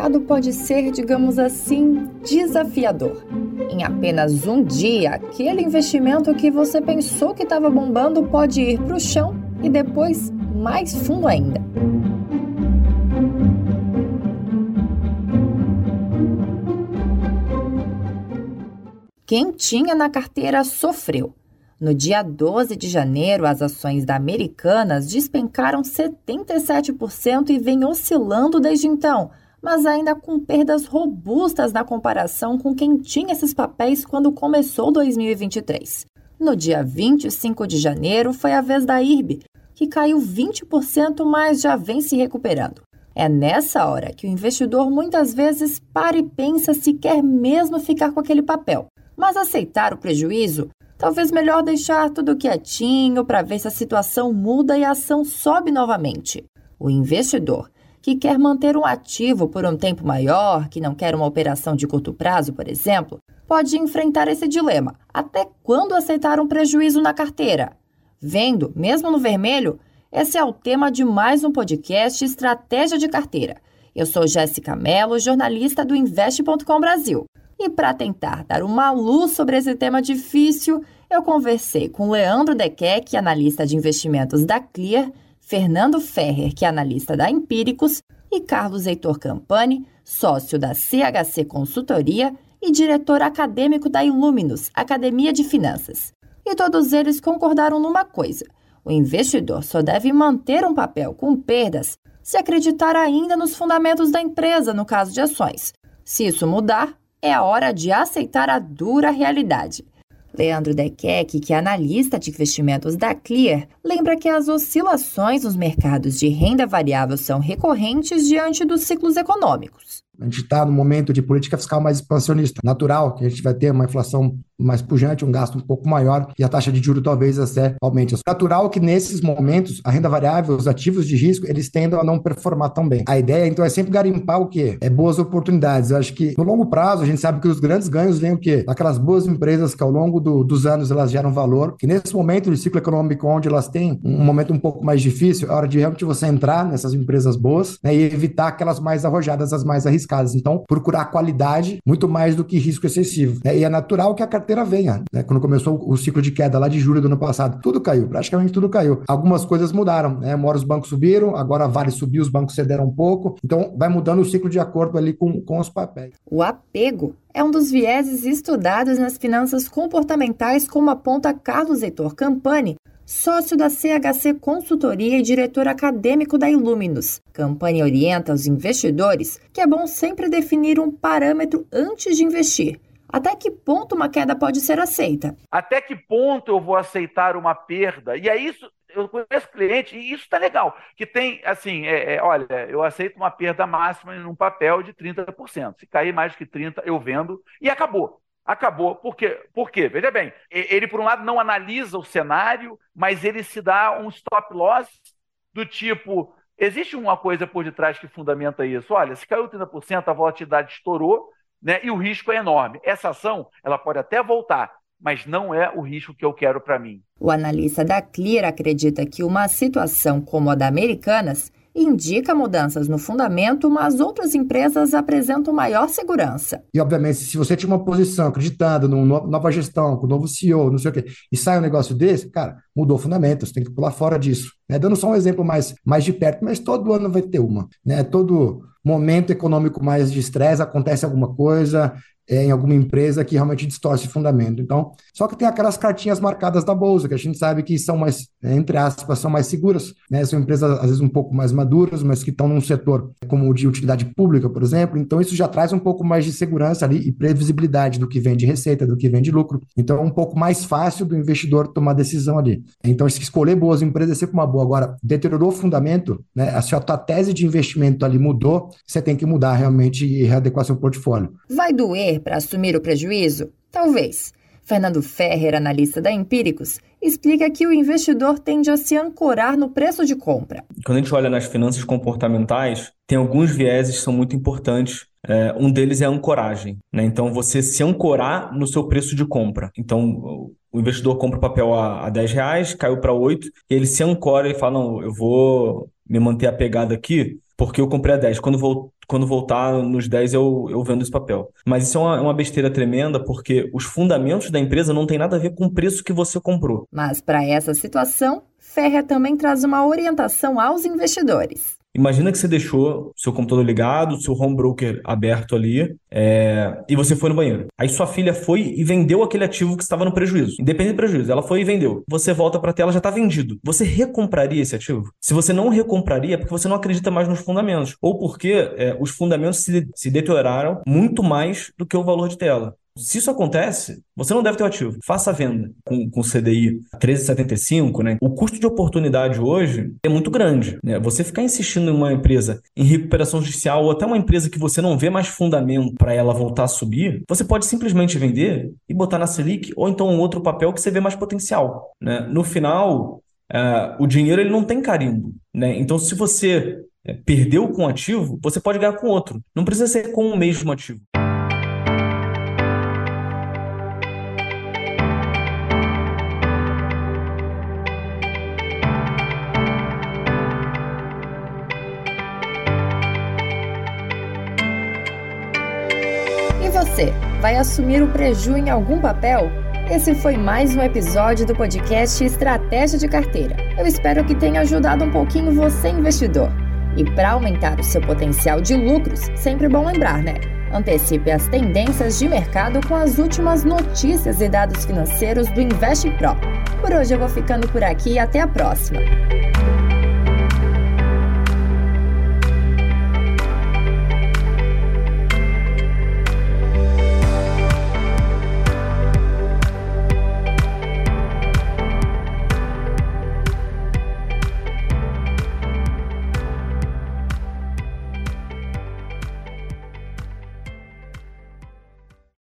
mercado pode ser, digamos assim, desafiador. Em apenas um dia, aquele investimento que você pensou que estava bombando pode ir para o chão e depois mais fundo ainda. Quem tinha na carteira sofreu. No dia 12 de janeiro, as ações da Americanas despencaram 77% e vem oscilando desde então, mas ainda com perdas robustas na comparação com quem tinha esses papéis quando começou 2023. No dia 25 de janeiro, foi a vez da IRB, que caiu 20%, mas já vem se recuperando. É nessa hora que o investidor muitas vezes para e pensa se quer mesmo ficar com aquele papel. Mas aceitar o prejuízo Talvez melhor deixar tudo quietinho para ver se a situação muda e a ação sobe novamente. O investidor que quer manter um ativo por um tempo maior, que não quer uma operação de curto prazo, por exemplo, pode enfrentar esse dilema. Até quando aceitar um prejuízo na carteira? Vendo, mesmo no vermelho, esse é o tema de mais um podcast Estratégia de Carteira. Eu sou Jéssica Mello, jornalista do Investe.com Brasil. E para tentar dar uma luz sobre esse tema difícil, eu conversei com Leandro Dequec, analista de investimentos da Clear, Fernando Ferrer, que é analista da Empíricos, e Carlos Heitor Campani, sócio da CHC Consultoria e diretor acadêmico da Iluminus, Academia de Finanças. E todos eles concordaram numa coisa: o investidor só deve manter um papel com perdas se acreditar ainda nos fundamentos da empresa, no caso de ações. Se isso mudar, é a hora de aceitar a dura realidade. Leandro Dequec, que é analista de investimentos da Clear, lembra que as oscilações nos mercados de renda variável são recorrentes diante dos ciclos econômicos. A gente está no momento de política fiscal mais expansionista. Natural que a gente vai ter uma inflação mais pujante, um gasto um pouco maior e a taxa de juros talvez até aumente. É natural que nesses momentos a renda variável, os ativos de risco, eles tendam a não performar tão bem. A ideia então é sempre garimpar o quê? É boas oportunidades. Eu acho que no longo prazo a gente sabe que os grandes ganhos vêm o quê? Aquelas boas empresas que ao longo do, dos anos elas geram valor, que nesse momento de ciclo econômico onde elas têm um momento um pouco mais difícil, é hora de realmente você entrar nessas empresas boas né, e evitar aquelas mais arrojadas, as mais arriscadas. Então, procurar qualidade muito mais do que risco excessivo. Né? E é natural que a carteira carteira venha. Né? Quando começou o ciclo de queda lá de julho do ano passado, tudo caiu, praticamente tudo caiu. Algumas coisas mudaram, né? Uma hora os bancos subiram, agora a Vale subiu, os bancos cederam um pouco. Então, vai mudando o ciclo de acordo ali com, com os papéis. O apego é um dos vieses estudados nas finanças comportamentais, como aponta Carlos Heitor Campani, sócio da CHC Consultoria e diretor acadêmico da Iluminus. Campani orienta os investidores que é bom sempre definir um parâmetro antes de investir até que ponto uma queda pode ser aceita? Até que ponto eu vou aceitar uma perda? E é isso, eu conheço cliente, e isso está legal, que tem, assim, é, é, olha, eu aceito uma perda máxima em um papel de 30%. Se cair mais que 30%, eu vendo e acabou. Acabou. Por quê? Por quê? Veja bem, ele, por um lado, não analisa o cenário, mas ele se dá um stop loss do tipo. Existe uma coisa por detrás que fundamenta isso. Olha, se caiu 30%, a volatilidade estourou, né? E o risco é enorme. Essa ação, ela pode até voltar, mas não é o risco que eu quero para mim. O analista da Clear acredita que uma situação como a da Americanas indica mudanças no fundamento, mas outras empresas apresentam maior segurança. E, obviamente, se você tinha uma posição acreditando numa nova gestão, com um novo CEO, não sei o quê, e sai um negócio desse, cara, mudou o fundamento, você tem que pular fora disso. Né? Dando só um exemplo mais, mais de perto, mas todo ano vai ter uma. Né? Todo momento econômico mais de estresse, acontece alguma coisa, em alguma empresa que realmente distorce o fundamento. Então, só que tem aquelas cartinhas marcadas da bolsa, que a gente sabe que são mais, né, entre aspas, são mais seguras, né? São empresas, às vezes, um pouco mais maduras, mas que estão num setor como o de utilidade pública, por exemplo. Então, isso já traz um pouco mais de segurança ali e previsibilidade do que vem de receita, do que vem de lucro. Então, é um pouco mais fácil do investidor tomar decisão ali. Então, se escolher boas empresas é sempre uma boa. Agora, deteriorou o fundamento, né? A sua tese de investimento ali mudou, você tem que mudar realmente e readequar seu portfólio. Vai doer para assumir o prejuízo? Talvez. Fernando Ferrer, analista da Empíricos, explica que o investidor tende a se ancorar no preço de compra. Quando a gente olha nas finanças comportamentais, tem alguns vieses que são muito importantes. É, um deles é a ancoragem. Né? Então, você se ancorar no seu preço de compra. Então, o investidor compra o papel a, a 10 reais, caiu para 8, e ele se ancora e fala: Não, eu vou me manter apegado aqui porque eu comprei a 10. Quando, vol quando voltar nos 10, eu, eu vendo esse papel. Mas isso é uma, uma besteira tremenda, porque os fundamentos da empresa não tem nada a ver com o preço que você comprou. Mas para essa situação, Ferrer também traz uma orientação aos investidores. Imagina que você deixou seu computador ligado, seu home broker aberto ali, é... e você foi no banheiro. Aí sua filha foi e vendeu aquele ativo que estava no prejuízo. Independente do prejuízo, ela foi e vendeu. Você volta para a tela, já está vendido. Você recompraria esse ativo? Se você não recompraria, é porque você não acredita mais nos fundamentos. Ou porque é, os fundamentos se, se deterioraram muito mais do que o valor de tela. Se isso acontece, você não deve ter o ativo. Faça a venda com, com CDI 13,75, né? O custo de oportunidade hoje é muito grande. Né? Você ficar insistindo em uma empresa em recuperação judicial ou até uma empresa que você não vê mais fundamento para ela voltar a subir, você pode simplesmente vender e botar na Selic ou então um outro papel que você vê mais potencial. Né? No final, uh, o dinheiro ele não tem carimbo. Né? Então, se você é, perdeu com um ativo, você pode ganhar com outro. Não precisa ser com o mesmo ativo. Você? Vai assumir o preju em algum papel? Esse foi mais um episódio do podcast Estratégia de Carteira. Eu espero que tenha ajudado um pouquinho você, investidor. E para aumentar o seu potencial de lucros, sempre bom lembrar, né? Antecipe as tendências de mercado com as últimas notícias e dados financeiros do Investe Pro. Por hoje eu vou ficando por aqui e até a próxima.